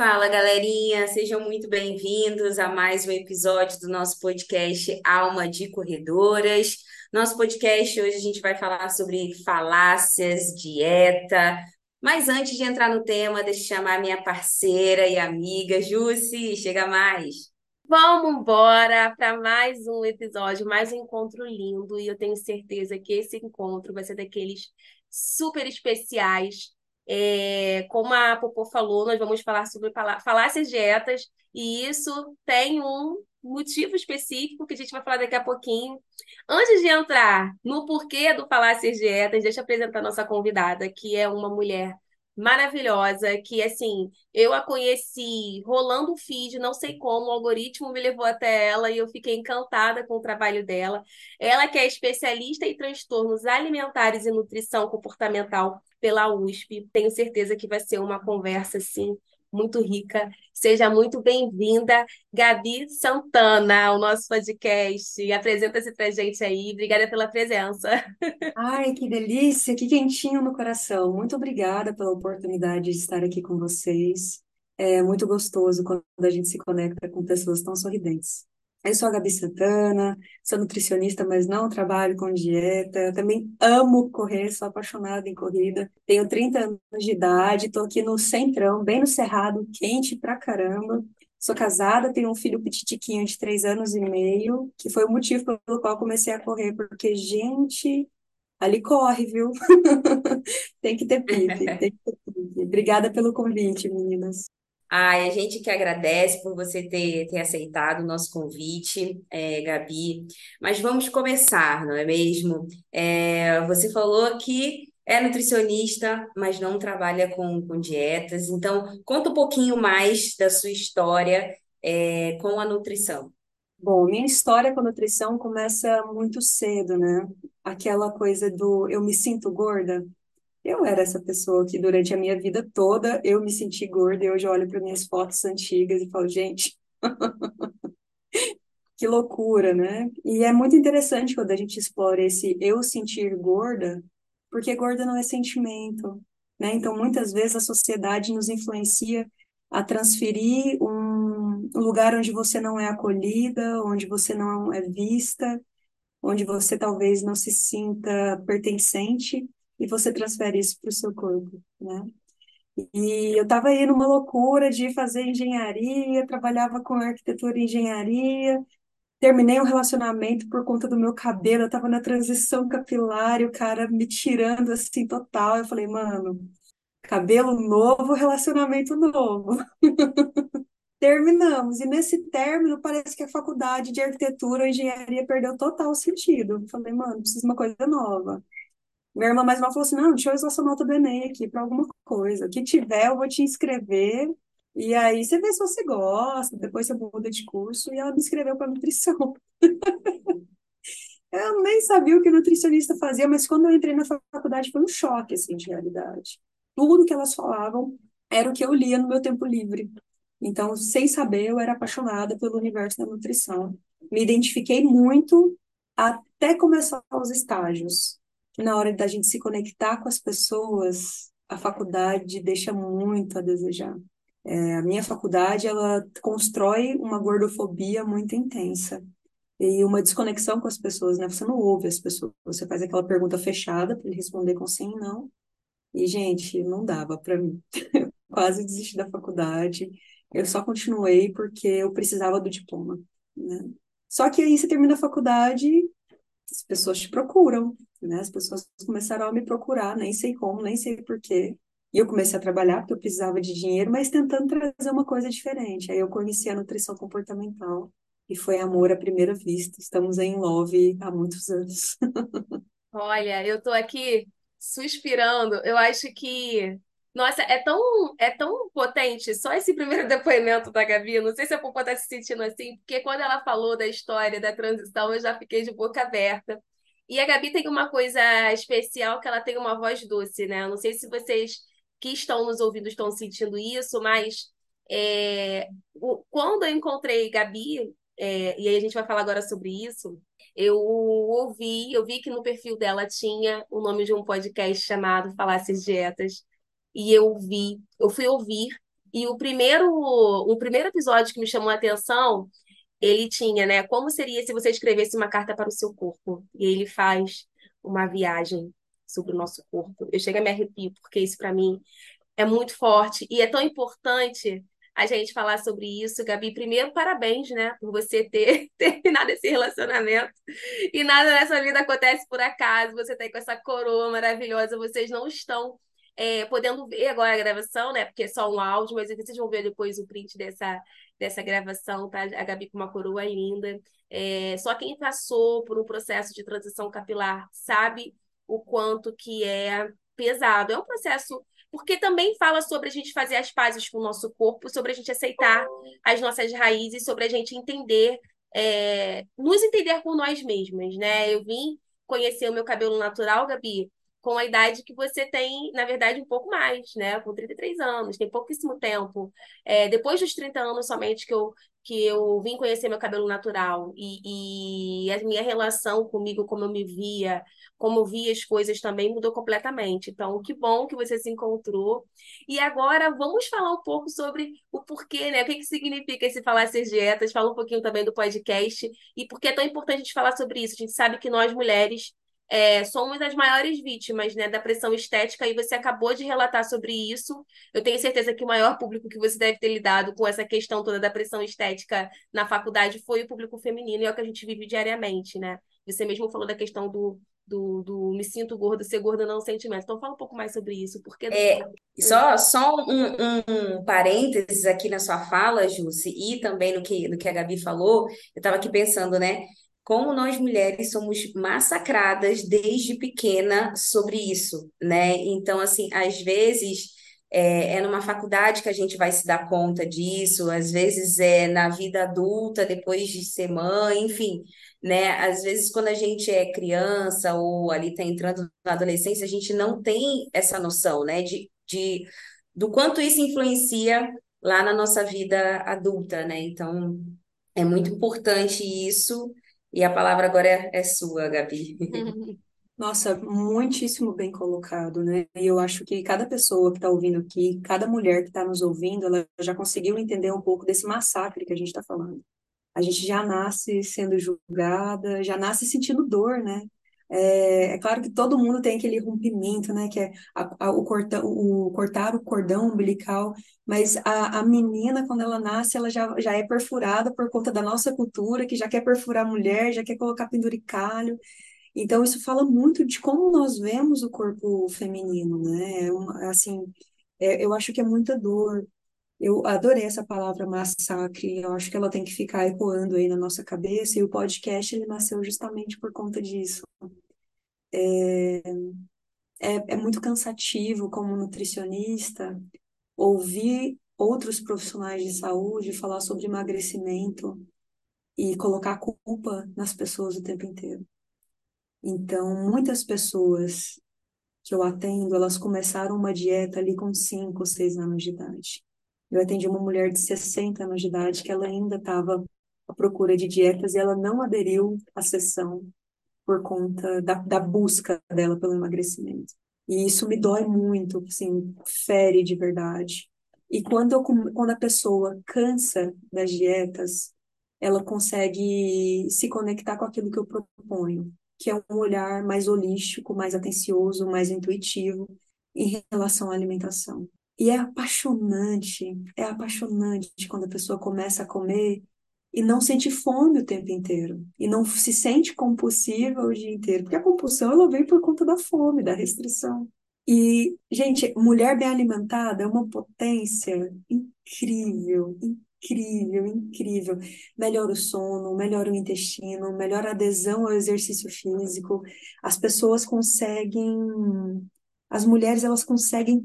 Fala, galerinha, sejam muito bem-vindos a mais um episódio do nosso podcast Alma de Corredoras. Nosso podcast hoje a gente vai falar sobre falácias, dieta. Mas antes de entrar no tema, deixa eu chamar minha parceira e amiga Jussi, chega mais. Vamos embora para mais um episódio, mais um encontro lindo. E eu tenho certeza que esse encontro vai ser daqueles super especiais é, como a Popô falou, nós vamos falar sobre falácias dietas, e isso tem um motivo específico que a gente vai falar daqui a pouquinho. Antes de entrar no porquê do falácias dietas, deixa eu apresentar nossa convidada, que é uma mulher maravilhosa, que assim, eu a conheci rolando o feed, não sei como, o algoritmo me levou até ela e eu fiquei encantada com o trabalho dela. Ela que é especialista em transtornos alimentares e nutrição comportamental pela USP. Tenho certeza que vai ser uma conversa assim muito rica. Seja muito bem-vinda, Gabi Santana, ao nosso podcast. Apresenta-se para a gente aí. Obrigada pela presença. Ai, que delícia, que quentinho no coração. Muito obrigada pela oportunidade de estar aqui com vocês. É muito gostoso quando a gente se conecta com pessoas tão sorridentes. Eu sou a Gabi Santana, sou nutricionista, mas não trabalho com dieta. Eu também amo correr, sou apaixonada em corrida. Tenho 30 anos de idade, estou aqui no centrão, bem no cerrado, quente pra caramba. Sou casada, tenho um filho petitiquinho de três anos e meio, que foi o motivo pelo qual comecei a correr, porque, gente, ali corre, viu? tem que ter pique, tem que ter pique. Obrigada pelo convite, meninas. Ai, a gente que agradece por você ter, ter aceitado o nosso convite, é, Gabi. Mas vamos começar, não é mesmo? É, você falou que é nutricionista, mas não trabalha com, com dietas. Então, conta um pouquinho mais da sua história, é, com a nutrição. Bom, minha história com a nutrição começa muito cedo, né? Aquela coisa do eu me sinto gorda. Eu era essa pessoa que durante a minha vida toda eu me senti gorda e hoje eu olho para minhas fotos antigas e falo, gente, que loucura, né? E é muito interessante quando a gente explora esse eu sentir gorda, porque gorda não é sentimento, né? Então, muitas vezes a sociedade nos influencia a transferir um lugar onde você não é acolhida, onde você não é vista, onde você talvez não se sinta pertencente e você transfere isso para o seu corpo, né? E eu estava aí numa loucura de fazer engenharia, trabalhava com arquitetura e engenharia, terminei um relacionamento por conta do meu cabelo, eu estava na transição capilar e o cara me tirando assim total. Eu falei, mano, cabelo novo, relacionamento novo. Terminamos, e nesse término parece que a faculdade de arquitetura ou engenharia perdeu total sentido. Eu falei, mano, preciso de uma coisa nova. Minha irmã mais nova falou assim: não, deixa eu usar sua nota do Enem aqui para alguma coisa. O que tiver, eu vou te inscrever. E aí você vê se você gosta, depois você muda de curso. E ela me inscreveu para nutrição. eu nem sabia o que nutricionista fazia, mas quando eu entrei na faculdade foi um choque assim, de realidade. Tudo que elas falavam era o que eu lia no meu tempo livre. Então, sem saber, eu era apaixonada pelo universo da nutrição. Me identifiquei muito até começar os estágios na hora da gente se conectar com as pessoas, a faculdade deixa muito a desejar. É, a minha faculdade, ela constrói uma gordofobia muito intensa e uma desconexão com as pessoas, né? Você não ouve as pessoas, você faz aquela pergunta fechada para ele responder com sim e não. E, gente, não dava para mim. Eu quase desisti da faculdade. Eu só continuei porque eu precisava do diploma, né? Só que aí você termina a faculdade, as pessoas te procuram, né? As pessoas começaram a me procurar, nem sei como, nem sei porquê. E eu comecei a trabalhar porque eu precisava de dinheiro, mas tentando trazer uma coisa diferente. Aí eu conheci a nutrição comportamental e foi amor à primeira vista. Estamos em love há muitos anos. Olha, eu tô aqui suspirando. Eu acho que nossa, é tão, é tão potente só esse primeiro depoimento da Gabi. Não sei se a Popô tá se sentindo assim, porque quando ela falou da história da transição, eu já fiquei de boca aberta. E a Gabi tem uma coisa especial, que ela tem uma voz doce, né? Não sei se vocês que estão nos ouvindo estão sentindo isso, mas é, o, quando eu encontrei Gabi, é, e aí a gente vai falar agora sobre isso, eu ouvi, eu vi que no perfil dela tinha o nome de um podcast chamado Falácias Dietas, e eu vi, eu fui ouvir, E o primeiro, o primeiro episódio que me chamou a atenção, ele tinha, né? Como seria se você escrevesse uma carta para o seu corpo? E ele faz uma viagem sobre o nosso corpo. Eu chego a me arrepio, porque isso para mim é muito forte e é tão importante a gente falar sobre isso. Gabi, primeiro, parabéns, né, por você ter terminado esse relacionamento. E nada nessa vida acontece por acaso. Você tá aí com essa coroa maravilhosa. Vocês não estão é, podendo ver agora a gravação, né? Porque é só um áudio, mas vocês vão ver depois o print dessa, dessa gravação, tá? A Gabi com uma coroa linda. É, só quem passou por um processo de transição capilar sabe o quanto que é pesado. É um processo porque também fala sobre a gente fazer as pazes com o nosso corpo, sobre a gente aceitar as nossas raízes, sobre a gente entender, é, nos entender por nós mesmas, né? Eu vim conhecer o meu cabelo natural, Gabi, com a idade que você tem, na verdade, um pouco mais, né? Com 33 anos, tem pouquíssimo tempo. É, depois dos 30 anos somente que eu, que eu vim conhecer meu cabelo natural e, e a minha relação comigo, como eu me via, como eu via as coisas também mudou completamente. Então, que bom que você se encontrou. E agora vamos falar um pouco sobre o porquê, né? O que, que significa esse falar essas dietas, fala um pouquinho também do podcast e por que é tão importante a gente falar sobre isso. A gente sabe que nós mulheres é, somos as maiores vítimas né, da pressão estética e você acabou de relatar sobre isso. Eu tenho certeza que o maior público que você deve ter lidado com essa questão toda da pressão estética na faculdade foi o público feminino e é o que a gente vive diariamente, né? Você mesmo falou da questão do, do, do me sinto gorda, ser gorda não é um sentimento. Então fala um pouco mais sobre isso. Porque é, só só um, um, um, parênteses aqui na sua fala, Jússi, e também no que, no que a Gabi falou, eu estava aqui pensando, né? Como nós mulheres somos massacradas desde pequena sobre isso, né? Então, assim, às vezes é, é numa faculdade que a gente vai se dar conta disso, às vezes é na vida adulta, depois de ser mãe, enfim, né? Às vezes, quando a gente é criança ou ali está entrando na adolescência, a gente não tem essa noção, né? De, de, do quanto isso influencia lá na nossa vida adulta, né? Então, é muito importante isso. E a palavra agora é, é sua, Gabi. Nossa, muitíssimo bem colocado, né? E eu acho que cada pessoa que está ouvindo aqui, cada mulher que está nos ouvindo, ela já conseguiu entender um pouco desse massacre que a gente está falando. A gente já nasce sendo julgada, já nasce sentindo dor, né? É, é, claro que todo mundo tem aquele rompimento, né? Que é a, a, o, corta, o, cortar o cordão umbilical, mas a, a menina, quando ela nasce, ela já, já é perfurada por conta da nossa cultura, que já quer perfurar a mulher, já quer colocar penduricalho. Então, isso fala muito de como nós vemos o corpo feminino, né? É uma, assim, é, eu acho que é muita dor. Eu adorei essa palavra massacre, eu acho que ela tem que ficar ecoando aí na nossa cabeça, e o podcast ele nasceu justamente por conta disso. É, é, é muito cansativo, como nutricionista, ouvir outros profissionais de saúde falar sobre emagrecimento e colocar culpa nas pessoas o tempo inteiro. Então, muitas pessoas que eu atendo, elas começaram uma dieta ali com 5, 6 anos de idade. Eu atendi uma mulher de 60 anos de idade que ela ainda estava à procura de dietas e ela não aderiu à sessão por conta da, da busca dela pelo emagrecimento. E isso me dói muito, assim, fere de verdade. E quando, eu, quando a pessoa cansa das dietas, ela consegue se conectar com aquilo que eu proponho, que é um olhar mais holístico, mais atencioso, mais intuitivo em relação à alimentação. E é apaixonante, é apaixonante quando a pessoa começa a comer e não sente fome o tempo inteiro e não se sente compulsiva o dia inteiro, porque a compulsão ela vem por conta da fome, da restrição. E, gente, mulher bem alimentada é uma potência incrível, incrível, incrível. Melhora o sono, melhora o intestino, melhora a adesão ao exercício físico. As pessoas conseguem, as mulheres elas conseguem,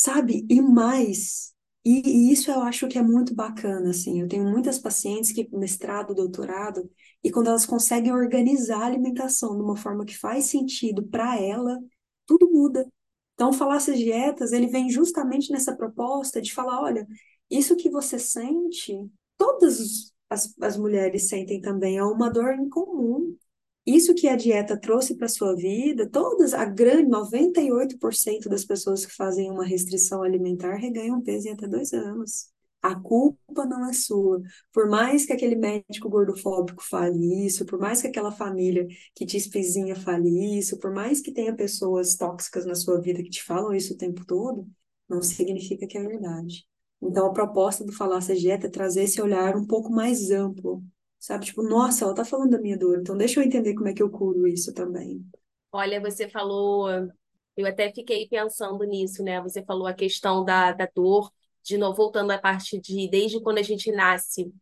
sabe, ir mais e, e, isso eu acho que é muito bacana, assim. Eu tenho muitas pacientes que mestrado, doutorado, e quando elas conseguem organizar a alimentação de uma forma que faz sentido para ela, tudo muda. Então, falar essas dietas, ele vem justamente nessa proposta de falar, olha, isso que você sente, todas as, as mulheres sentem também, é uma dor em comum. Isso que a dieta trouxe para sua vida, todas, a grande 98% das pessoas que fazem uma restrição alimentar reganham peso em até dois anos. A culpa não é sua. Por mais que aquele médico gordofóbico fale isso, por mais que aquela família que te espezinha fale isso, por mais que tenha pessoas tóxicas na sua vida que te falam isso o tempo todo, não significa que é verdade. Então, a proposta do Falácia Dieta é trazer esse olhar um pouco mais amplo, sabe? Tipo, nossa, ela tá falando da minha dor, então deixa eu entender como é que eu curo isso também. Olha, você falou, eu até fiquei pensando nisso, né? Você falou a questão da, da dor, de novo, voltando à parte de desde quando a gente nasce.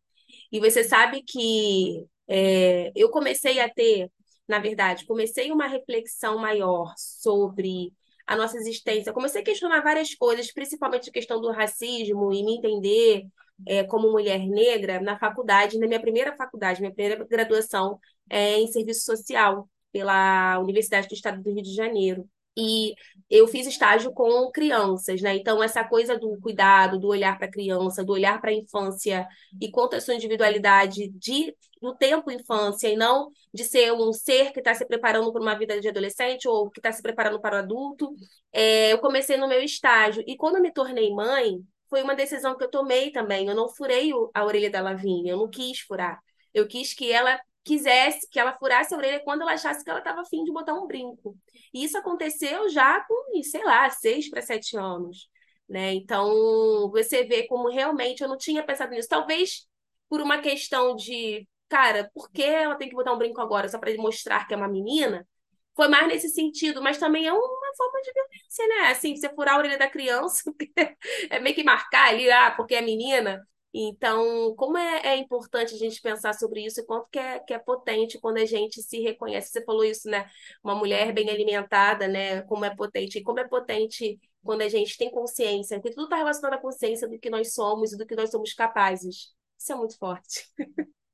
E você sabe que é, eu comecei a ter, na verdade, comecei uma reflexão maior sobre a nossa existência. comecei a questionar várias coisas, principalmente a questão do racismo e me entender é, como mulher negra na faculdade, na minha primeira faculdade, minha primeira graduação é em serviço social pela Universidade do Estado do Rio de Janeiro. E eu fiz estágio com crianças, né? Então, essa coisa do cuidado, do olhar para a criança, do olhar para a infância e quanto a sua individualidade de, do tempo infância e não de ser um ser que está se preparando para uma vida de adolescente ou que está se preparando para o adulto. É, eu comecei no meu estágio. E quando me tornei mãe, foi uma decisão que eu tomei também. Eu não furei a orelha da Lavínia, eu não quis furar. Eu quis que ela quisesse, que ela furasse a orelha quando ela achasse que ela estava afim de botar um brinco. E isso aconteceu já com, sei lá, seis para sete anos. Né? Então, você vê como realmente eu não tinha pensado nisso. Talvez por uma questão de, cara, por que ela tem que botar um brinco agora? Só para mostrar que é uma menina? Foi mais nesse sentido, mas também é uma forma de violência, né? Assim, você furar a orelha da criança, é meio que marcar ali, ah, porque é menina. Então, como é, é, importante a gente pensar sobre isso e quanto que é, que é potente quando a gente se reconhece. Você falou isso, né? Uma mulher bem alimentada, né? Como é potente. E como é potente quando a gente tem consciência, porque tudo está relacionado à consciência do que nós somos e do que nós somos capazes. Isso é muito forte.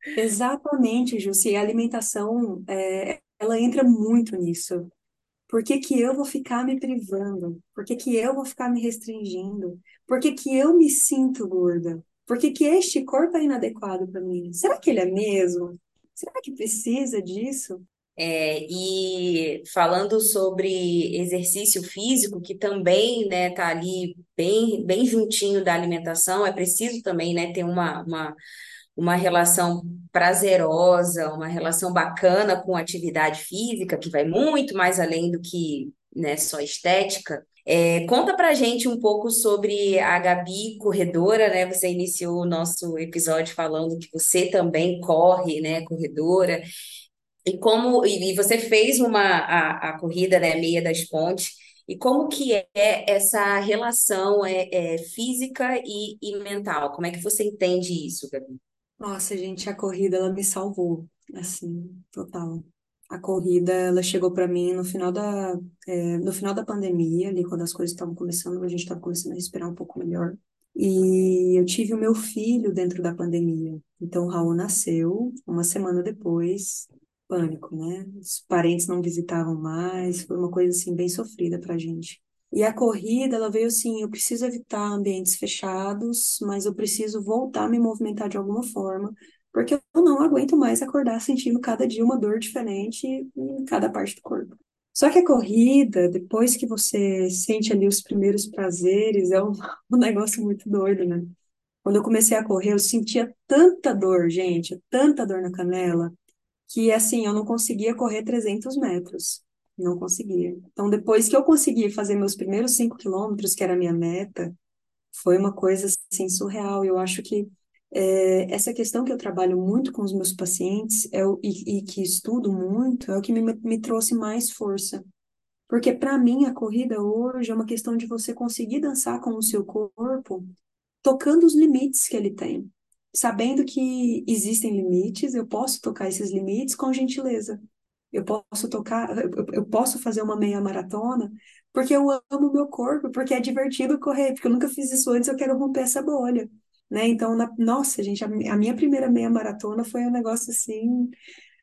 Exatamente, Jussi. A alimentação, é, ela entra muito nisso. Por que, que eu vou ficar me privando? Por que, que eu vou ficar me restringindo? Por que, que eu me sinto gorda? Por que, que este corpo é inadequado para mim? Será que ele é mesmo? Será que precisa disso? É, e falando sobre exercício físico, que também né, tá ali bem, bem juntinho da alimentação, é preciso também né, ter uma, uma, uma relação prazerosa, uma relação bacana com atividade física, que vai muito mais além do que né, só estética. É, conta pra gente um pouco sobre a Gabi corredora, né? Você iniciou o nosso episódio falando que você também corre, né, corredora. E como e você fez uma a, a corrida, né, meia das pontes. E como que é essa relação é, é física e, e mental? Como é que você entende isso, Gabi? Nossa, gente, a corrida ela me salvou, assim, total. A corrida, ela chegou para mim no final da, é, no final da pandemia, ali quando as coisas estavam começando, a gente estava começando a respirar um pouco melhor. E eu tive o meu filho dentro da pandemia. Então, o Raul nasceu uma semana depois, pânico, né? Os parentes não visitavam mais, foi uma coisa assim bem sofrida pra gente. E a corrida, ela veio assim, eu preciso evitar ambientes fechados, mas eu preciso voltar a me movimentar de alguma forma, porque eu não aguento mais acordar sentindo cada dia uma dor diferente em cada parte do corpo. Só que a corrida, depois que você sente ali os primeiros prazeres, é um, um negócio muito doido, né? Quando eu comecei a correr, eu sentia tanta dor, gente, tanta dor na canela, que assim, eu não conseguia correr 300 metros. Não conseguia. Então, depois que eu consegui fazer meus primeiros 5 quilômetros, que era a minha meta, foi uma coisa assim surreal. Eu acho que é, essa questão que eu trabalho muito com os meus pacientes é o, e, e que estudo muito é o que me, me trouxe mais força. Porque para mim a corrida hoje é uma questão de você conseguir dançar com o seu corpo, tocando os limites que ele tem. Sabendo que existem limites, eu posso tocar esses limites com gentileza. Eu posso tocar, eu, posso fazer uma meia maratona porque eu amo o meu corpo, porque é divertido correr, porque eu nunca fiz isso antes, eu quero romper essa bolha né? Então, na, nossa, gente, a, a, minha primeira meia maratona foi um negócio assim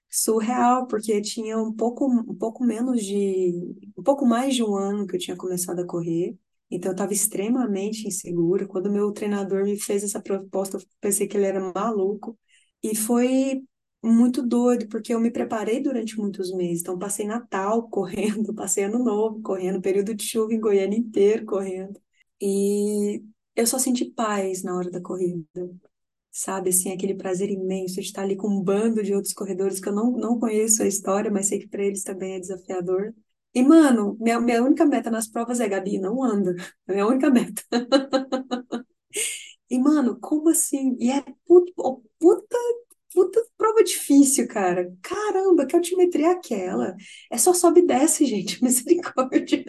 surreal, porque tinha um pouco, um pouco menos de, um pouco mais de um ano que eu tinha começado a correr. Então, eu estava extremamente insegura. Quando meu treinador me fez essa proposta, eu pensei que ele era maluco. E foi muito doido, porque eu me preparei durante muitos meses. Então, passei Natal correndo, passei Ano Novo correndo, período de chuva em Goiânia inteiro correndo. E eu só senti paz na hora da corrida. Sabe, assim, aquele prazer imenso de estar ali com um bando de outros corredores que eu não, não conheço a história, mas sei que para eles também é desafiador. E, mano, minha, minha única meta nas provas é, Gabi, não anda. É minha única meta. E, mano, como assim? E é puta, puta, puta prova difícil, cara. Caramba, que altimetria é aquela? É só sobe e desce, gente. Misericórdia.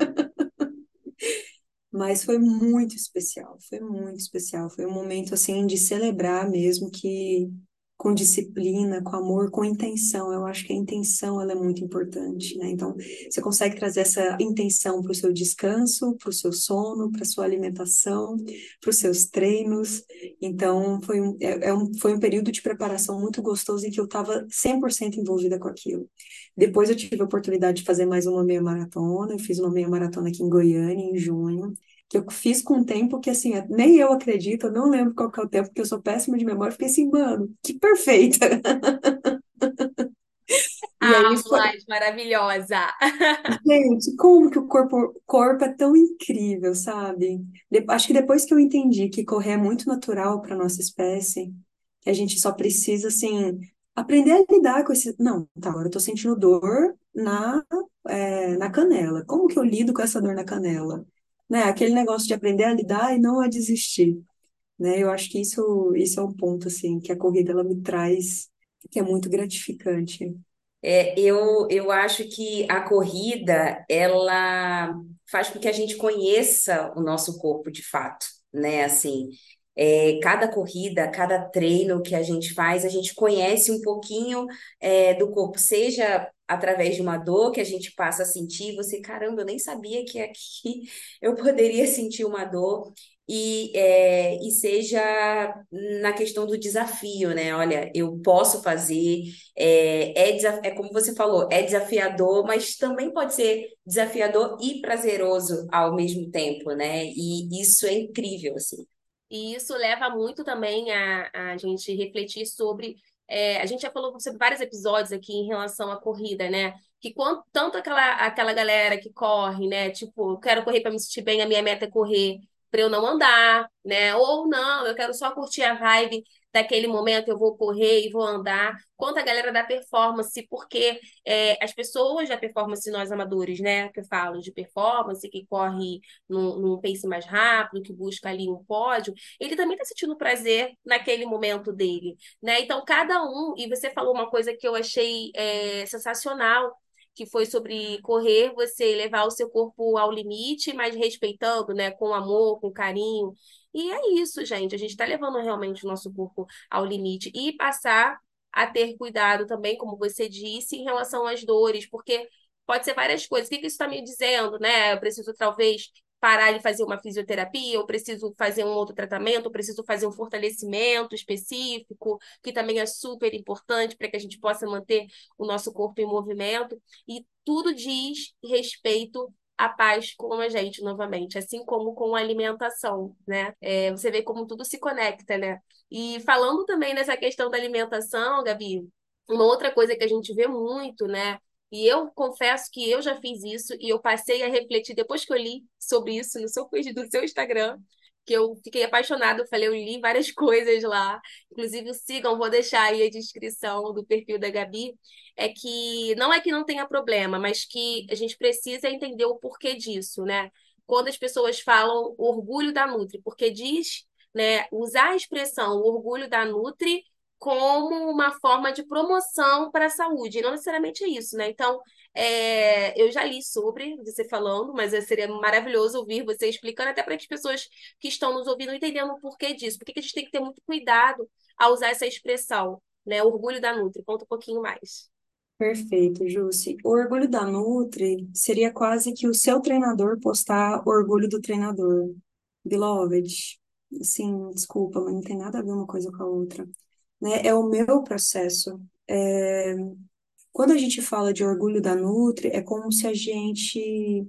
Mas foi muito especial, foi muito especial. Foi um momento, assim, de celebrar mesmo que com disciplina, com amor, com intenção. Eu acho que a intenção ela é muito importante, né? Então, você consegue trazer essa intenção para o seu descanso, para o seu sono, para a sua alimentação, para os seus treinos. Então, foi um, é, é um, foi um período de preparação muito gostoso em que eu estava 100% envolvida com aquilo. Depois eu tive a oportunidade de fazer mais uma meia maratona, eu fiz uma meia maratona aqui em Goiânia, em junho que eu fiz com um tempo que, assim, nem eu acredito, eu não lembro qual que é o tempo, porque eu sou péssima de memória, fiquei assim, mano, que perfeita! Ah, foi... maravilhosa! Gente, como que o corpo, corpo é tão incrível, sabe? De... Acho que depois que eu entendi que correr é muito natural para nossa espécie, que a gente só precisa, assim, aprender a lidar com esse. Não, tá, agora eu tô sentindo dor na, é, na canela. Como que eu lido com essa dor na canela? Né? Aquele negócio de aprender a lidar e não a desistir, né? Eu acho que isso, isso é um ponto, assim, que a corrida, ela me traz, que é muito gratificante. É, eu, eu acho que a corrida, ela faz com que a gente conheça o nosso corpo de fato, né? Assim, é, cada corrida, cada treino que a gente faz, a gente conhece um pouquinho é, do corpo, seja através de uma dor que a gente passa a sentir, você, caramba, eu nem sabia que aqui eu poderia sentir uma dor, e, é, e seja na questão do desafio, né? Olha, eu posso fazer, é, é, é como você falou, é desafiador, mas também pode ser desafiador e prazeroso ao mesmo tempo, né? E isso é incrível, assim. E isso leva muito também a, a gente refletir sobre. É, a gente já falou sobre vários episódios aqui em relação à corrida, né? Que quanto, tanto aquela, aquela galera que corre, né? Tipo, eu quero correr para me sentir bem, a minha meta é correr para eu não andar, né? Ou não, eu quero só curtir a vibe daquele momento eu vou correr e vou andar, quanto a galera da performance, porque é, as pessoas da performance, nós amadores, né, que eu falo de performance, que corre num, num pace mais rápido, que busca ali um pódio, ele também está sentindo prazer naquele momento dele, né? Então, cada um, e você falou uma coisa que eu achei é, sensacional, que foi sobre correr, você levar o seu corpo ao limite, mas respeitando, né, com amor, com carinho. E é isso, gente. A gente está levando realmente o nosso corpo ao limite e passar a ter cuidado também, como você disse, em relação às dores, porque pode ser várias coisas. O que, que isso está me dizendo, né? Eu preciso talvez parar de fazer uma fisioterapia, eu preciso fazer um outro tratamento, eu preciso fazer um fortalecimento específico, que também é super importante para que a gente possa manter o nosso corpo em movimento. E tudo diz respeito a paz com a gente novamente, assim como com a alimentação, né? É, você vê como tudo se conecta, né? E falando também nessa questão da alimentação, Gabi, uma outra coisa que a gente vê muito, né? E eu confesso que eu já fiz isso e eu passei a refletir depois que eu li sobre isso no seu do seu Instagram, que eu fiquei apaixonada. Falei, eu li várias coisas lá. Inclusive, sigam, vou deixar aí a descrição do perfil da Gabi. É que não é que não tenha problema, mas que a gente precisa entender o porquê disso, né? Quando as pessoas falam orgulho da Nutri, porque diz, né, usar a expressão orgulho da Nutri como uma forma de promoção para a saúde. E não necessariamente é isso, né? Então, é, eu já li sobre você falando, mas seria maravilhoso ouvir você explicando, até para as pessoas que estão nos ouvindo entendendo o porquê disso. Por que a gente tem que ter muito cuidado ao usar essa expressão, né? Orgulho da Nutri. Conta um pouquinho mais. Perfeito, Jussi. O orgulho da Nutri seria quase que o seu treinador postar orgulho do treinador. Beloved, assim, desculpa, mas não tem nada a ver uma coisa com a outra. Né? É o meu processo. É, quando a gente fala de orgulho da Nutri, é como se a gente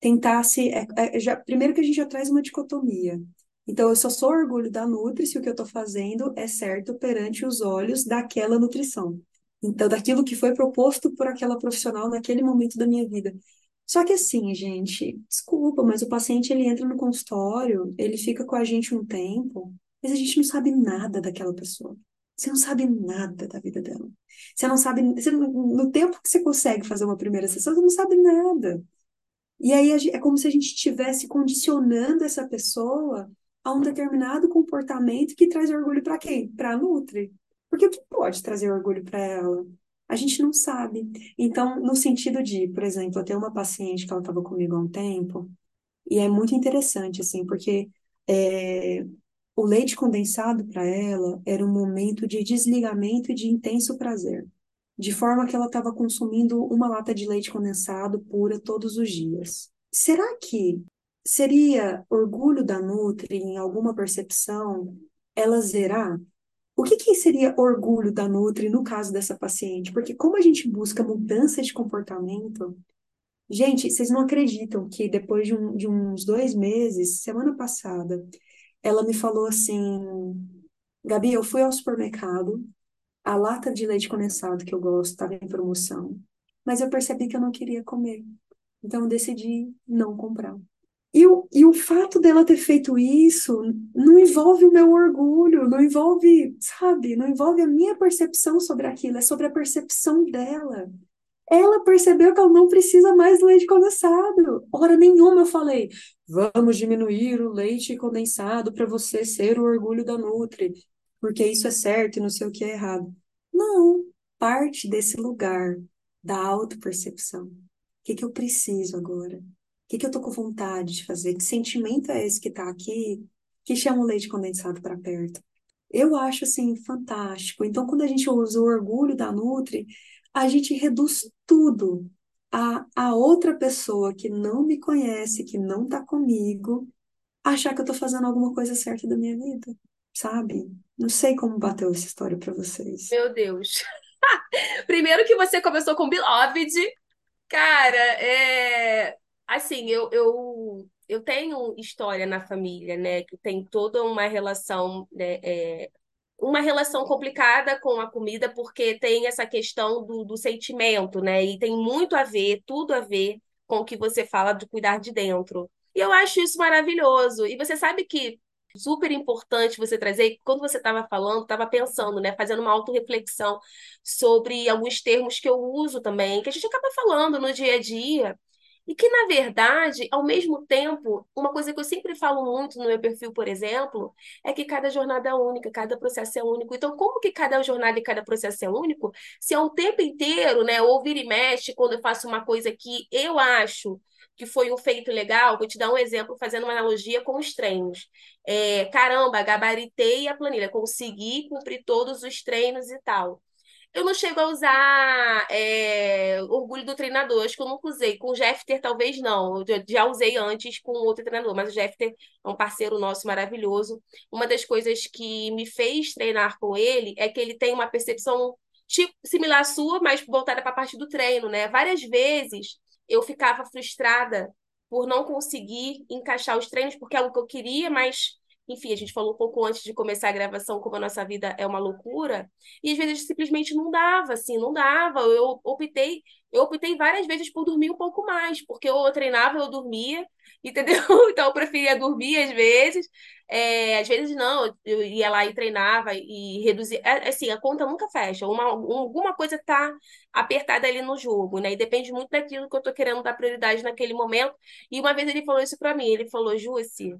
tentasse. É, é, já, primeiro que a gente já traz uma dicotomia. Então, eu só sou orgulho da Nutri se o que eu estou fazendo é certo perante os olhos daquela nutrição. Então, daquilo que foi proposto por aquela profissional naquele momento da minha vida. Só que assim, gente, desculpa, mas o paciente ele entra no consultório, ele fica com a gente um tempo, mas a gente não sabe nada daquela pessoa. Você não sabe nada da vida dela. Você não sabe, você no tempo que você consegue fazer uma primeira sessão, você não sabe nada. E aí é como se a gente estivesse condicionando essa pessoa a um determinado comportamento que traz orgulho para quem? Para a Nutri. Porque o que pode trazer orgulho para ela? A gente não sabe. Então, no sentido de, por exemplo, eu tenho uma paciente que ela estava comigo há um tempo, e é muito interessante, assim, porque é, o leite condensado para ela era um momento de desligamento e de intenso prazer, de forma que ela estava consumindo uma lata de leite condensado pura todos os dias. Será que seria orgulho da Nutri, em alguma percepção, ela zerar? O que que seria orgulho da Nutri no caso dessa paciente? Porque como a gente busca mudança de comportamento, gente, vocês não acreditam que depois de, um- de uns dois meses, semana passada, ela me falou assim, Gabi, eu fui ao supermercado, a lata de leite condensado que eu gosto estava em promoção, mas eu percebi que eu não queria comer. Então eu decidi não comprar. E o, e o fato dela ter feito isso não envolve o meu orgulho, não envolve, sabe, não envolve a minha percepção sobre aquilo, é sobre a percepção dela. Ela percebeu que ela não precisa mais do leite condensado. Hora nenhuma eu falei, vamos diminuir o leite condensado para você ser o orgulho da Nutri, porque isso é certo e não sei o que é errado. Não, parte desse lugar da autopercepção. O que que eu preciso agora? O que que eu tô com vontade de fazer? Que sentimento é esse que tá aqui que chama o leite condensado para perto? Eu acho assim fantástico. Então, quando a gente usa o orgulho da Nutri, a gente reduz tudo a, a outra pessoa que não me conhece, que não tá comigo, achar que eu tô fazendo alguma coisa certa da minha vida, sabe? Não sei como bateu essa história para vocês. Meu Deus. Primeiro que você começou com Beloved. Cara, é. Assim, eu, eu, eu tenho história na família, né? Que tem toda uma relação, né? é, uma relação complicada com a comida, porque tem essa questão do, do sentimento, né? E tem muito a ver, tudo a ver com o que você fala de cuidar de dentro. E eu acho isso maravilhoso. E você sabe que super importante você trazer, quando você estava falando, estava pensando, né? Fazendo uma autorreflexão sobre alguns termos que eu uso também, que a gente acaba falando no dia a dia. E que, na verdade, ao mesmo tempo, uma coisa que eu sempre falo muito no meu perfil, por exemplo, é que cada jornada é única, cada processo é único. Então, como que cada jornada e cada processo é único? Se é um tempo inteiro, né, ou vira e mexe, quando eu faço uma coisa que eu acho que foi um feito legal, vou te dar um exemplo fazendo uma analogia com os treinos. É, caramba, gabaritei a planilha, consegui cumprir todos os treinos e tal. Eu não chego a usar é, orgulho do treinador, acho que eu nunca usei. Com o Jeffter, talvez não. Eu já usei antes com outro treinador, mas o Jeffter é um parceiro nosso maravilhoso. Uma das coisas que me fez treinar com ele é que ele tem uma percepção tipo, similar à sua, mas voltada para a parte do treino, né? Várias vezes eu ficava frustrada por não conseguir encaixar os treinos, porque é algo que eu queria, mas enfim, a gente falou um pouco antes de começar a gravação como a nossa vida é uma loucura, e às vezes simplesmente não dava, assim, não dava. Eu optei, eu optei várias vezes por dormir um pouco mais, porque eu treinava, eu dormia, entendeu? Então eu preferia dormir às vezes. É, às vezes não, eu ia lá e treinava e reduzia. É, Assim, a conta nunca fecha. Uma, alguma coisa tá apertada ali no jogo, né? E depende muito daquilo que eu tô querendo dar prioridade naquele momento. E uma vez ele falou isso pra mim, ele falou, Jússi,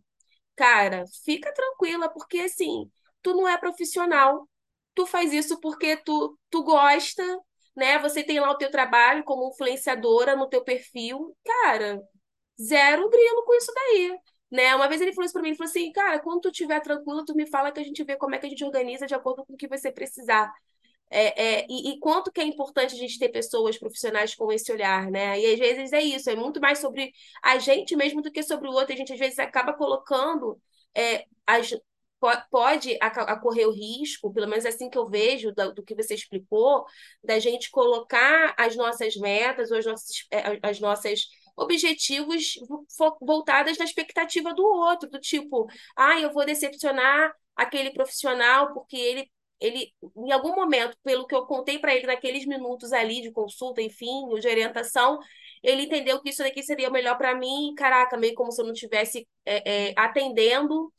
Cara, fica tranquila, porque assim, tu não é profissional. Tu faz isso porque tu, tu gosta, né? Você tem lá o teu trabalho como influenciadora no teu perfil. Cara, zero grilo com isso daí. Né? Uma vez ele falou isso pra mim, ele falou assim, cara, quando tu estiver tranquilo, tu me fala que a gente vê como é que a gente organiza de acordo com o que você precisar. É, é, e, e quanto que é importante a gente ter pessoas profissionais com esse olhar, né? E às vezes é isso, é muito mais sobre a gente mesmo do que sobre o outro. A gente às vezes acaba colocando é, as, po- pode ocorrer o risco, pelo menos assim que eu vejo da- do, que você explicou, da gente colocar as nossas metas ou as nossas, é, as nossas objetivos voltadas na expectativa do outro, do tipo, ah, eu vou decepcionar aquele profissional porque ele ele, em algum momento, pelo que eu contei para ele naqueles minutos ali de consulta, enfim, de orientação, ele entendeu que isso daqui seria o melhor para mim. Caraca, meio como se eu não estivesse é, é, atendendo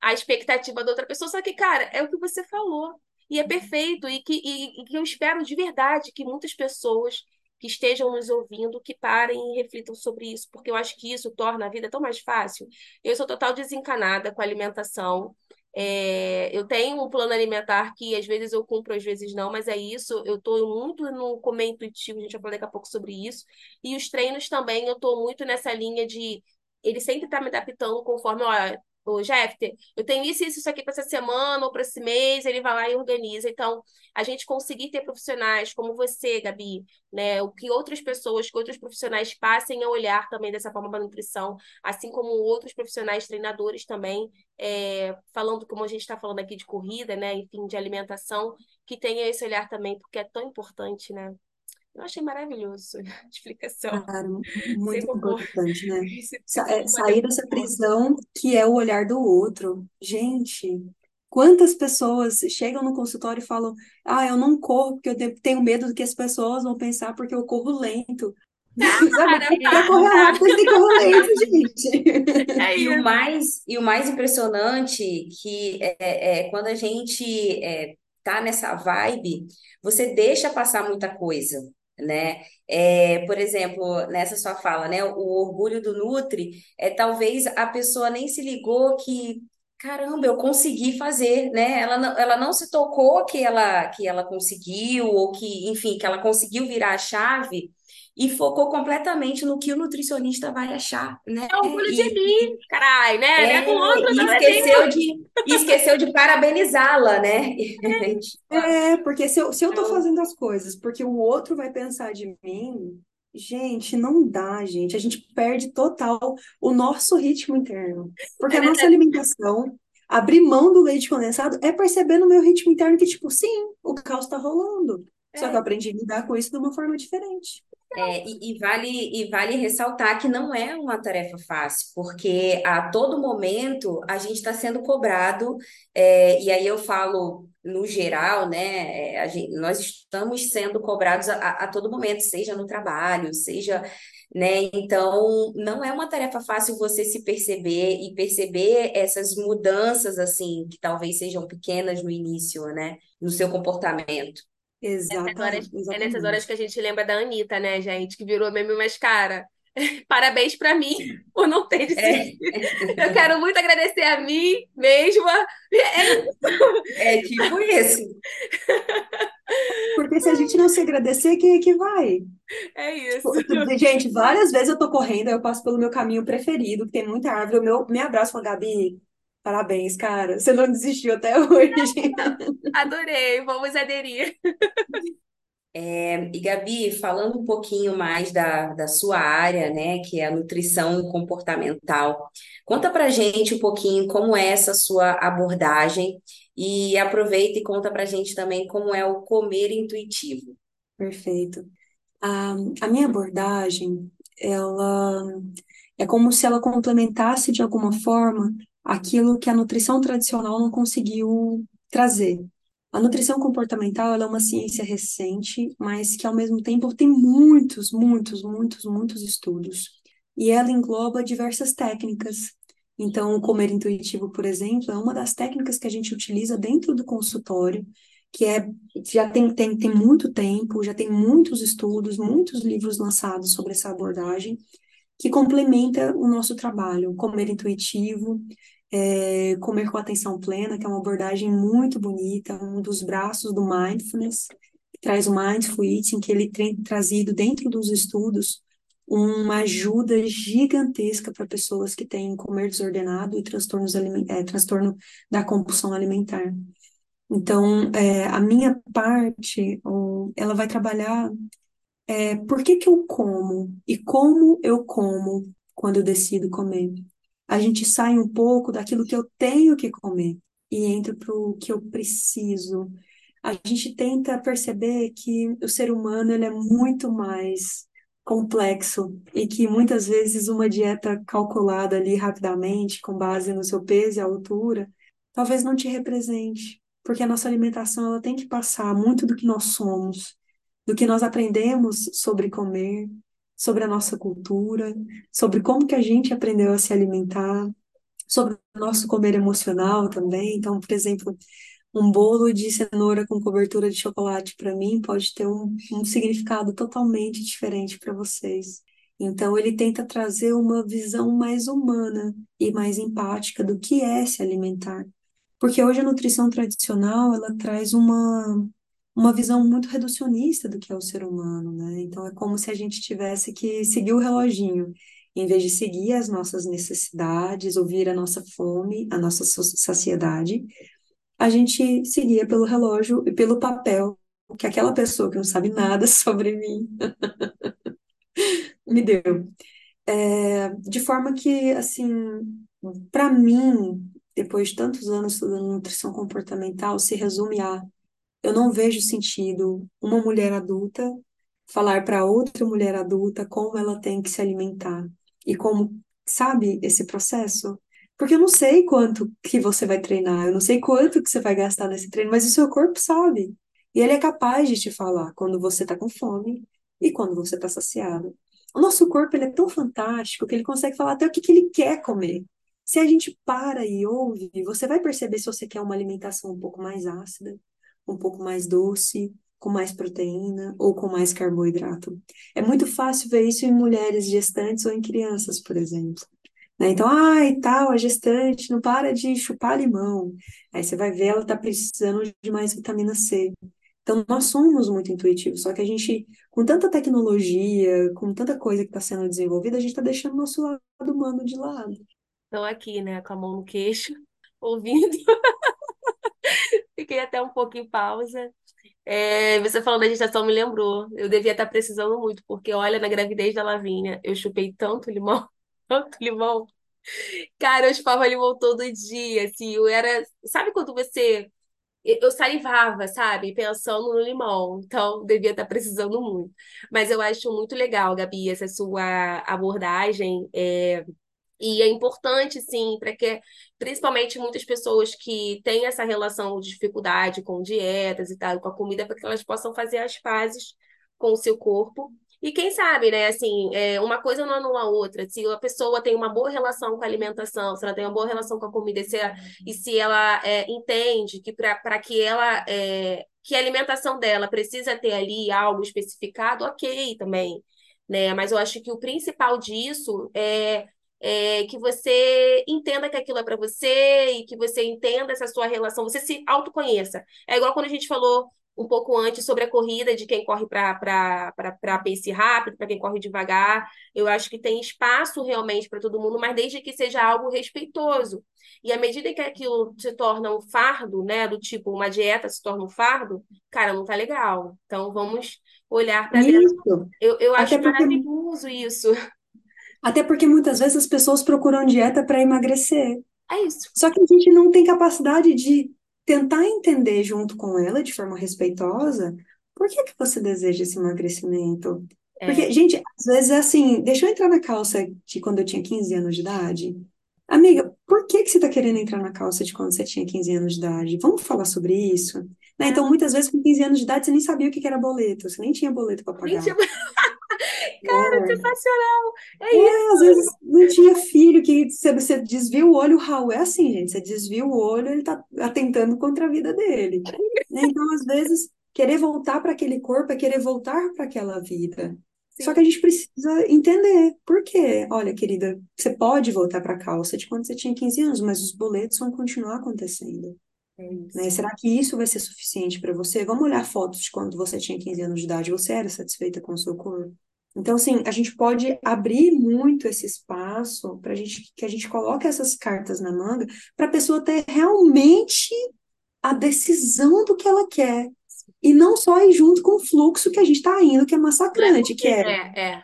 a expectativa da outra pessoa. Só que, cara, é o que você falou. E é perfeito. E que, e, e que eu espero de verdade que muitas pessoas que estejam nos ouvindo, que parem e reflitam sobre isso, porque eu acho que isso torna a vida tão mais fácil. Eu sou total desencanada com a alimentação. É, eu tenho um plano alimentar que às vezes eu cumpro, às vezes não, mas é isso. Eu estou muito no comer intuitivo, a gente vai falar daqui a pouco sobre isso. E os treinos também, eu estou muito nessa linha de ele sempre está me adaptando conforme, ó, o Jeffter, eu tenho isso e isso aqui para essa semana ou para esse mês, ele vai lá e organiza. Então, a gente conseguir ter profissionais como você, Gabi, né, o que outras pessoas, que outros profissionais passem a olhar também dessa forma para nutrição, assim como outros profissionais treinadores também, é, falando como a gente está falando aqui de corrida, né, enfim, de alimentação, que tenha esse olhar também, porque é tão importante, né? Eu achei maravilhoso a explicação. Claro, muito importante, né? Sa é, sair dessa prisão que é o olhar do outro. Gente, quantas pessoas chegam no consultório e falam: Ah, eu não corro porque eu tenho medo do que as pessoas vão pensar porque eu corro lento. Para correr rápido, tem que correr lento, gente. É e o mais, e o mais impressionante que é, é quando a gente é, tá nessa vibe, você deixa passar muita coisa né? É, por exemplo, nessa sua fala, né? O orgulho do Nutri é talvez a pessoa nem se ligou que caramba, eu consegui fazer, né? Ela não, ela não se tocou que ela que ela conseguiu ou que, enfim, que ela conseguiu virar a chave e focou completamente no que o nutricionista vai achar, né? É orgulho de mim, carai, né? É, é outro, e esqueceu de, esqueceu de parabenizá-la, né? É, porque se eu, se eu tô fazendo as coisas porque o outro vai pensar de mim, gente, não dá, gente. A gente perde total o nosso ritmo interno. Porque a nossa alimentação, abrir mão do leite condensado é perceber no meu ritmo interno que, tipo, sim, o caos tá rolando. Só que eu aprendi a lidar com isso de uma forma diferente. É, e, e, vale, e vale ressaltar que não é uma tarefa fácil, porque a todo momento a gente está sendo cobrado, é, e aí eu falo no geral, né? É, gente, nós estamos sendo cobrados a, a, todo momento, seja no trabalho, seja. Né? Então, não é uma tarefa fácil você se perceber e perceber essas mudanças, assim, que talvez sejam pequenas no início, né? No seu comportamento. Exatamente, é nessas horas que a gente lembra da Anitta, né, gente? Que virou meme mais cara. Parabéns para mim por não ter decidido. É. Eu quero muito agradecer a mim mesma. É, é tipo isso. Porque se a gente não se agradecer, quem é que vai? É isso. Tipo, gente, várias vezes eu tô correndo, eu passo pelo meu caminho preferido, que tem muita árvore, eu meu, me abraço com a Gabi. Parabéns, cara. Você não desistiu até hoje. Adorei, vamos aderir. É, e Gabi, falando um pouquinho mais da, da sua área, né, que é a nutrição comportamental, conta pra gente um pouquinho como é essa sua abordagem e aproveita e conta pra gente também como é o comer intuitivo. Perfeito. A, a minha abordagem, ela é como se ela complementasse de alguma forma aquilo que a nutrição tradicional não conseguiu trazer. A nutrição comportamental é uma ciência recente, mas que ao mesmo tempo tem muitos, muitos, muitos, muitos estudos. E ela engloba diversas técnicas. Então, o comer intuitivo, por exemplo, é uma das técnicas que a gente utiliza dentro do consultório, que é já tem, tem, tem muito tempo, já tem muitos estudos, muitos livros lançados sobre essa abordagem, que complementa o nosso trabalho, comer intuitivo, é, comer com atenção plena, que é uma abordagem muito bonita, um dos braços do mindfulness, que traz o mindful eating, que ele tem trazido dentro dos estudos uma ajuda gigantesca para pessoas que têm comer desordenado e transtornos é, transtorno da compulsão alimentar. Então, é, a minha parte, ela vai trabalhar é, por que que eu como e como eu como quando eu decido comer. A gente sai um pouco daquilo que eu tenho que comer e entra para o que eu preciso. A gente tenta perceber que o ser humano ele é muito mais complexo e que muitas vezes uma dieta calculada ali rapidamente, com base no seu peso e altura, talvez não te represente. porque a nossa alimentação ela tem que passar muito do que nós somos, do que nós aprendemos sobre comer, sobre a nossa cultura, sobre como que a gente aprendeu a se alimentar, sobre o nosso comer emocional também. Então, por exemplo, um bolo de cenoura com cobertura de chocolate para mim pode ter um, um significado totalmente diferente para vocês. Então, ele tenta trazer uma visão mais humana e mais empática do que é se alimentar. Porque hoje a nutrição tradicional, ela traz uma, uma visão muito reducionista do que é o ser humano, né? Então, é como se a gente tivesse que seguir o reloginho, em vez de seguir as nossas necessidades, ouvir a nossa fome, a nossa saciedade, a gente seguia pelo relógio e pelo papel que aquela pessoa que não sabe nada sobre mim me deu. É, de forma que, assim, para mim, depois de tantos anos estudando nutrição comportamental, se resume a eu não vejo sentido uma mulher adulta falar para outra mulher adulta como ela tem que se alimentar e como, sabe, esse processo porque eu não sei quanto que você vai treinar, eu não sei quanto que você vai gastar nesse treino, mas o seu corpo sabe. E ele é capaz de te falar quando você está com fome e quando você está saciado. O nosso corpo ele é tão fantástico que ele consegue falar até o que, que ele quer comer. Se a gente para e ouve, você vai perceber se você quer uma alimentação um pouco mais ácida, um pouco mais doce, com mais proteína ou com mais carboidrato. É muito fácil ver isso em mulheres gestantes ou em crianças, por exemplo. Né? Então, ai, tal, a gestante não para de chupar limão. Aí você vai ver, ela está precisando de mais vitamina C. Então, nós somos muito intuitivos, só que a gente, com tanta tecnologia, com tanta coisa que está sendo desenvolvida, a gente está deixando o nosso lado humano de lado. Estou aqui, né, com a mão no queixo, ouvindo. Até um em pausa. É, você falando da gestação me lembrou. Eu devia estar precisando muito, porque olha, na gravidez da Lavínia, eu chupei tanto limão tanto limão. Cara, eu chupava limão todo dia, assim, eu era... Sabe quando você... Eu salivava, sabe? Pensando no limão. Então, devia estar precisando muito. Mas eu acho muito legal, Gabi, essa sua abordagem. É... E é importante, sim, para que, principalmente muitas pessoas que têm essa relação de dificuldade com dietas e tal, com a comida, para que elas possam fazer as pazes com o seu corpo e quem sabe, né, assim, é, uma coisa não anula a outra. Se a pessoa tem uma boa relação com a alimentação, se ela tem uma boa relação com a comida, e se, ela, e se ela é, entende que para que ela é, que a alimentação dela precisa ter ali algo especificado, ok também. Né? Mas eu acho que o principal disso é é, que você entenda que aquilo é para você e que você entenda essa sua relação, você se autoconheça. É igual quando a gente falou um pouco antes sobre a corrida, de quem corre para pace rápido, para quem corre devagar. Eu acho que tem espaço realmente para todo mundo, mas desde que seja algo respeitoso. E à medida que aquilo se torna um fardo, né, do tipo uma dieta se torna um fardo, cara, não tá legal. Então vamos olhar para dentro. Eu, eu acho porque... maravilhoso isso. Até porque muitas vezes as pessoas procuram dieta para emagrecer. É isso. Só que a gente não tem capacidade de tentar entender junto com ela, de forma respeitosa, por que que você deseja esse emagrecimento? É. Porque, gente, às vezes é assim, deixa eu entrar na calça de quando eu tinha 15 anos de idade. Amiga, por que que você está querendo entrar na calça de quando você tinha 15 anos de idade? Vamos falar sobre isso? Né? Então, muitas vezes, com 15 anos de idade, você nem sabia o que era boleto, você nem tinha boleto para pagar. Cara, é. sensacional! É, é isso. às vezes não tinha filho, que você, você desvia o olho, o Raul é assim, gente. Você desvia o olho, ele tá atentando contra a vida dele. Né? Então, às vezes, querer voltar para aquele corpo é querer voltar para aquela vida. Sim. Só que a gente precisa entender por quê. Olha, querida, você pode voltar para a calça de quando você tinha 15 anos, mas os boletos vão continuar acontecendo. É né? Será que isso vai ser suficiente para você? Vamos olhar fotos de quando você tinha 15 anos de idade. Você era satisfeita com o seu corpo? Então, assim, a gente pode abrir muito esse espaço para gente que a gente coloque essas cartas na manga para a pessoa ter realmente a decisão do que ela quer. E não só ir junto com o fluxo que a gente está indo, que é massacrante, que é, é, é,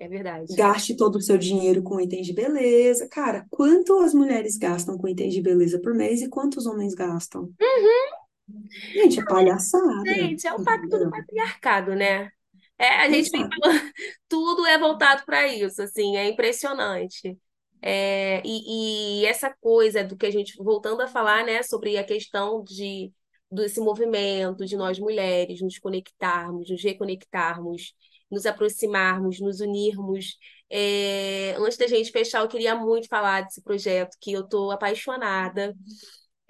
é verdade. Gaste todo o seu dinheiro com itens de beleza. Cara, quanto as mulheres gastam com itens de beleza por mês e quantos homens gastam? Uhum. Gente, é palhaçada. Gente, é o pacto do patriarcado, né? É, a gente vem falando, tudo é voltado para isso, assim, é impressionante. É, e, e essa coisa do que a gente, voltando a falar, né, sobre a questão de desse movimento de nós mulheres nos conectarmos, nos reconectarmos, nos aproximarmos, nos unirmos. É, antes da gente fechar, eu queria muito falar desse projeto que eu estou apaixonada,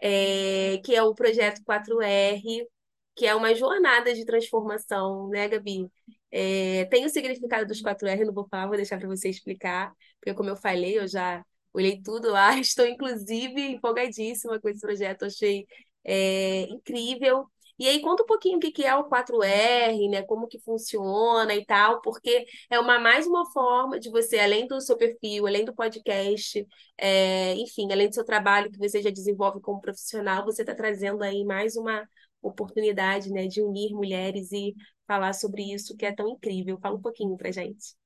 é, que é o projeto 4R, que é uma jornada de transformação, né, Gabi? É, tem o significado dos 4R, não vou falar, vou deixar para você explicar, porque como eu falei, eu já olhei tudo lá, estou inclusive empolgadíssima com esse projeto, achei é, incrível. E aí conta um pouquinho o que é o 4R, né? Como que funciona e tal, porque é uma mais uma forma de você, além do seu perfil, além do podcast, é, enfim, além do seu trabalho que você já desenvolve como profissional, você está trazendo aí mais uma oportunidade, né, de unir mulheres e falar sobre isso que é tão incrível. Fala um pouquinho pra gente.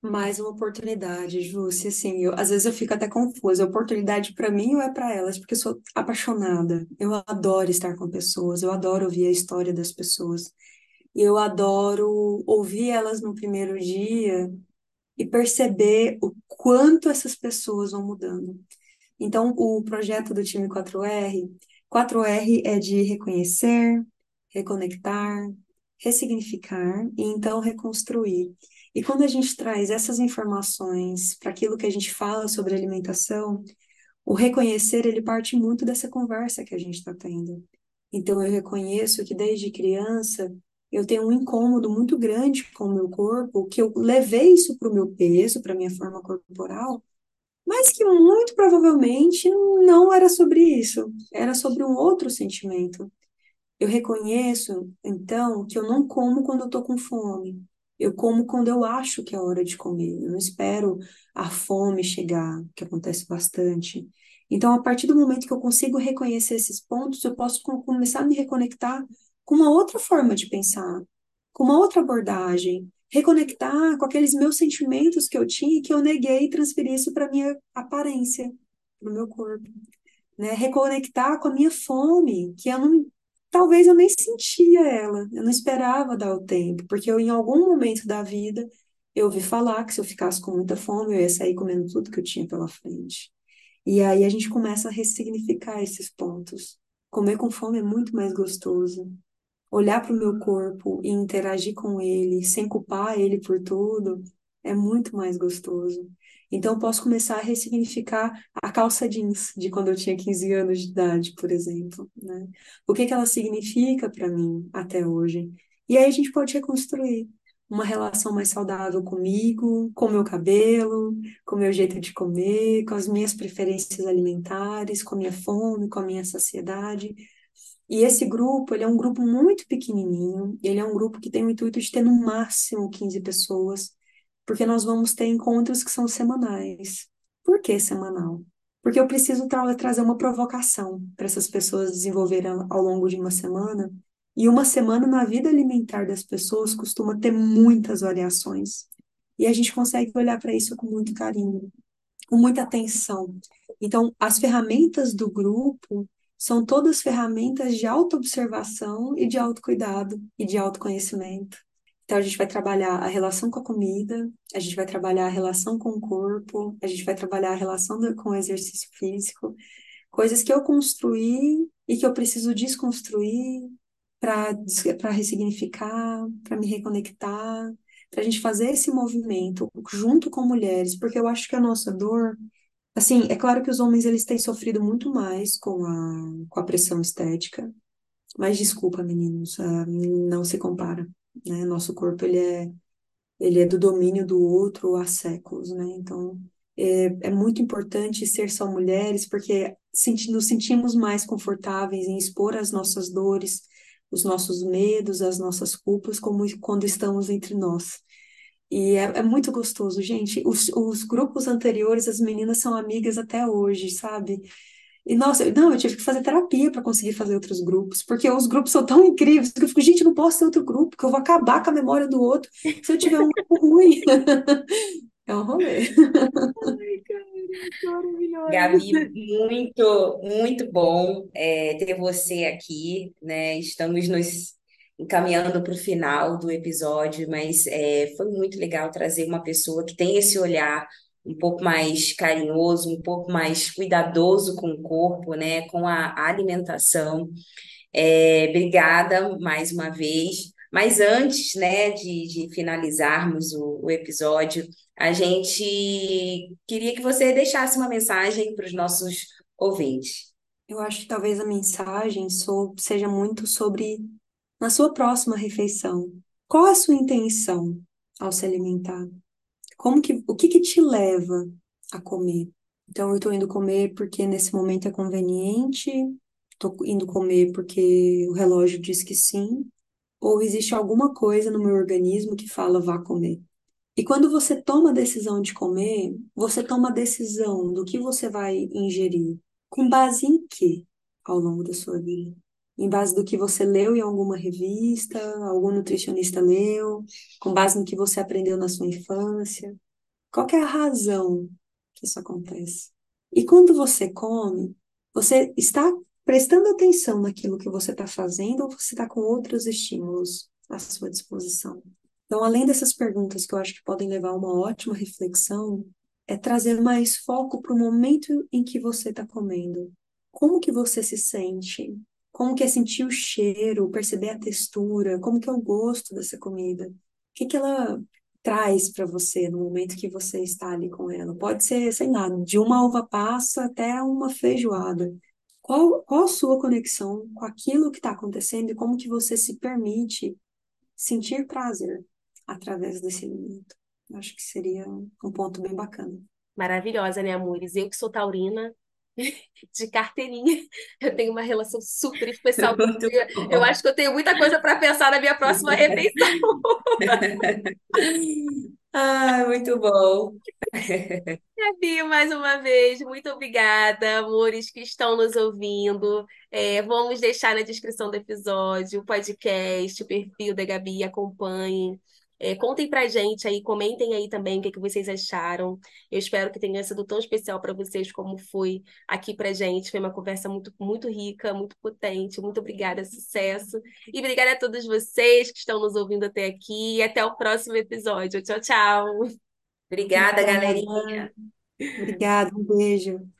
Mais uma oportunidade, Júcia, assim, eu, às vezes eu fico até confusa, oportunidade para mim ou é para elas? Porque eu sou apaixonada, eu adoro estar com pessoas, eu adoro ouvir a história das pessoas, eu adoro ouvir elas no primeiro dia e perceber o quanto essas pessoas vão mudando. Então, o projeto do time 4R, 4R é de reconhecer, reconectar, ressignificar e então reconstruir. E quando a gente traz essas informações para aquilo que a gente fala sobre alimentação, o reconhecer ele parte muito dessa conversa que a gente está tendo. Então eu reconheço que desde criança eu tenho um incômodo muito grande com o meu corpo, que eu levei isso para o meu peso, para a minha forma corporal, mas que muito provavelmente não era sobre isso, era sobre um outro sentimento. Eu reconheço, então, que eu não como quando eu estou com fome. Eu como quando eu acho que é hora de comer. Eu não espero a fome chegar, que acontece bastante. Então, a partir do momento que eu consigo reconhecer esses pontos, eu posso começar a me reconectar com uma outra forma de pensar, com uma outra abordagem, reconectar com aqueles meus sentimentos que eu tinha e que eu neguei e transferir isso para minha aparência, para o meu corpo, né? Reconectar com a minha fome, que eu não talvez eu nem sentia ela, eu não esperava dar o tempo, porque eu, em algum momento da vida, eu ouvi falar que se eu ficasse com muita fome, eu ia sair comendo tudo que eu tinha pela frente. E aí a gente começa a ressignificar esses pontos. Comer com fome é muito mais gostoso. Olhar para o meu corpo e interagir com ele, sem culpar ele por tudo, é muito mais gostoso. Então, eu posso começar a ressignificar a calça jeans de quando eu tinha 15 anos de idade, por exemplo, né? O que que ela significa para mim até hoje? E aí a gente pode reconstruir uma relação mais saudável comigo, com meu cabelo, com meu jeito de comer, com as minhas preferências alimentares, com a minha fome, com a minha saciedade. E esse grupo, ele é um grupo muito pequenininho, ele é um grupo que tem o intuito de ter no máximo 15 pessoas, porque nós vamos ter encontros que são semanais. Por que semanal? Porque eu preciso tra trazer uma provocação para essas pessoas desenvolverem ao longo de uma semana. E uma semana na vida alimentar das pessoas costuma ter muitas variações. E a gente consegue olhar para isso com muito carinho, com muita atenção. Então, as ferramentas do grupo são todas ferramentas de autoobservação e de autocuidado e de autoconhecimento. Então, a gente vai trabalhar a relação com a comida, a gente vai trabalhar a relação com o corpo, a gente vai trabalhar a relação do, com o exercício físico, coisas que eu construí e que eu preciso desconstruir para ressignificar, para me reconectar, para a gente fazer esse movimento junto com mulheres, porque eu acho que a nossa dor, assim, é claro que os homens eles têm sofrido muito mais com a, com a pressão estética, mas desculpa, meninos, uh, não se compara né? Nosso corpo ele é ele é do domínio do outro há séculos, né? Então é, é muito importante ser só mulheres porque senti, nos sentimos mais confortáveis em expor as nossas dores, os nossos medos, as nossas culpas, como quando estamos entre nós. E é, é muito gostoso, gente. Os, os grupos anteriores, as meninas são amigas até hoje, sabe? E nossa, não, eu tive que fazer terapia para conseguir fazer outros grupos, porque os grupos são tão incríveis que eu fico, gente, não posso ter outro grupo, que eu vou acabar com a memória do outro se eu tiver um grupo ruim. É um rolê. Ai, cara, maravilhoso. Gabi, muito, muito bom é, ter você aqui, né? Estamos nos encaminhando para o final do episódio, mas é, foi muito legal trazer uma pessoa que tem esse olhar um pouco mais carinhoso, um pouco mais cuidadoso com o corpo, né, com a alimentação. É, obrigada mais uma vez. Mas antes, né, de, de finalizarmos o, o episódio, a gente queria que você deixasse uma mensagem para os nossos ouvintes. Eu acho que talvez a mensagem seja muito sobre na sua próxima refeição. Qual a sua intenção ao se alimentar? Como que, o que que te leva a comer? Então, eu estou indo comer porque nesse momento é conveniente, estou indo comer porque o relógio diz que sim, ou existe alguma coisa no meu organismo que fala vá comer. E quando você toma a decisão de comer, você toma a decisão do que você vai ingerir. Com base em quê ao longo da sua vida? Em base do que você leu em alguma revista, algum nutricionista leu, com base no que você aprendeu na sua infância. Qual é a razão que isso acontece? E quando você come, você está prestando atenção naquilo que você está fazendo ou você está com outros estímulos à sua disposição? Então, além dessas perguntas que eu acho que podem levar a uma ótima reflexão, é trazer mais foco para o momento em que você está comendo. Como que você se sente? Como que é sentir o cheiro, perceber a textura? Como que é o gosto dessa comida? O que que ela traz para você no momento que você está ali com ela? Pode ser, sei lá, de uma uva passa até uma feijoada. Qual, qual a sua conexão com aquilo que está acontecendo e como que você se permite sentir prazer através desse alimento? Eu acho que seria um ponto bem bacana. Maravilhosa, né, amores? Eu que sou taurina, de carteirinha, eu tenho uma relação super especial com comida. Eu acho que eu tenho muita coisa para pensar na minha próxima refeição. Ah, muito bom. Gabi, mais uma vez, muito obrigada, amores que estão nos ouvindo. É, vamos deixar na descrição do episódio o podcast, o perfil da Gabi, acompanhem. É, contem pra gente aí, comentem aí também o que que vocês acharam. Eu espero que tenha sido tão especial para vocês como foi aqui pra gente. Foi uma conversa muito, muito rica, muito potente. Muito obrigada, sucesso. E obrigada a todos vocês que estão nos ouvindo até aqui. E até o próximo episódio. Tchau, tchau. Obrigada, Obrigada, galerinha. obrigada, um beijo.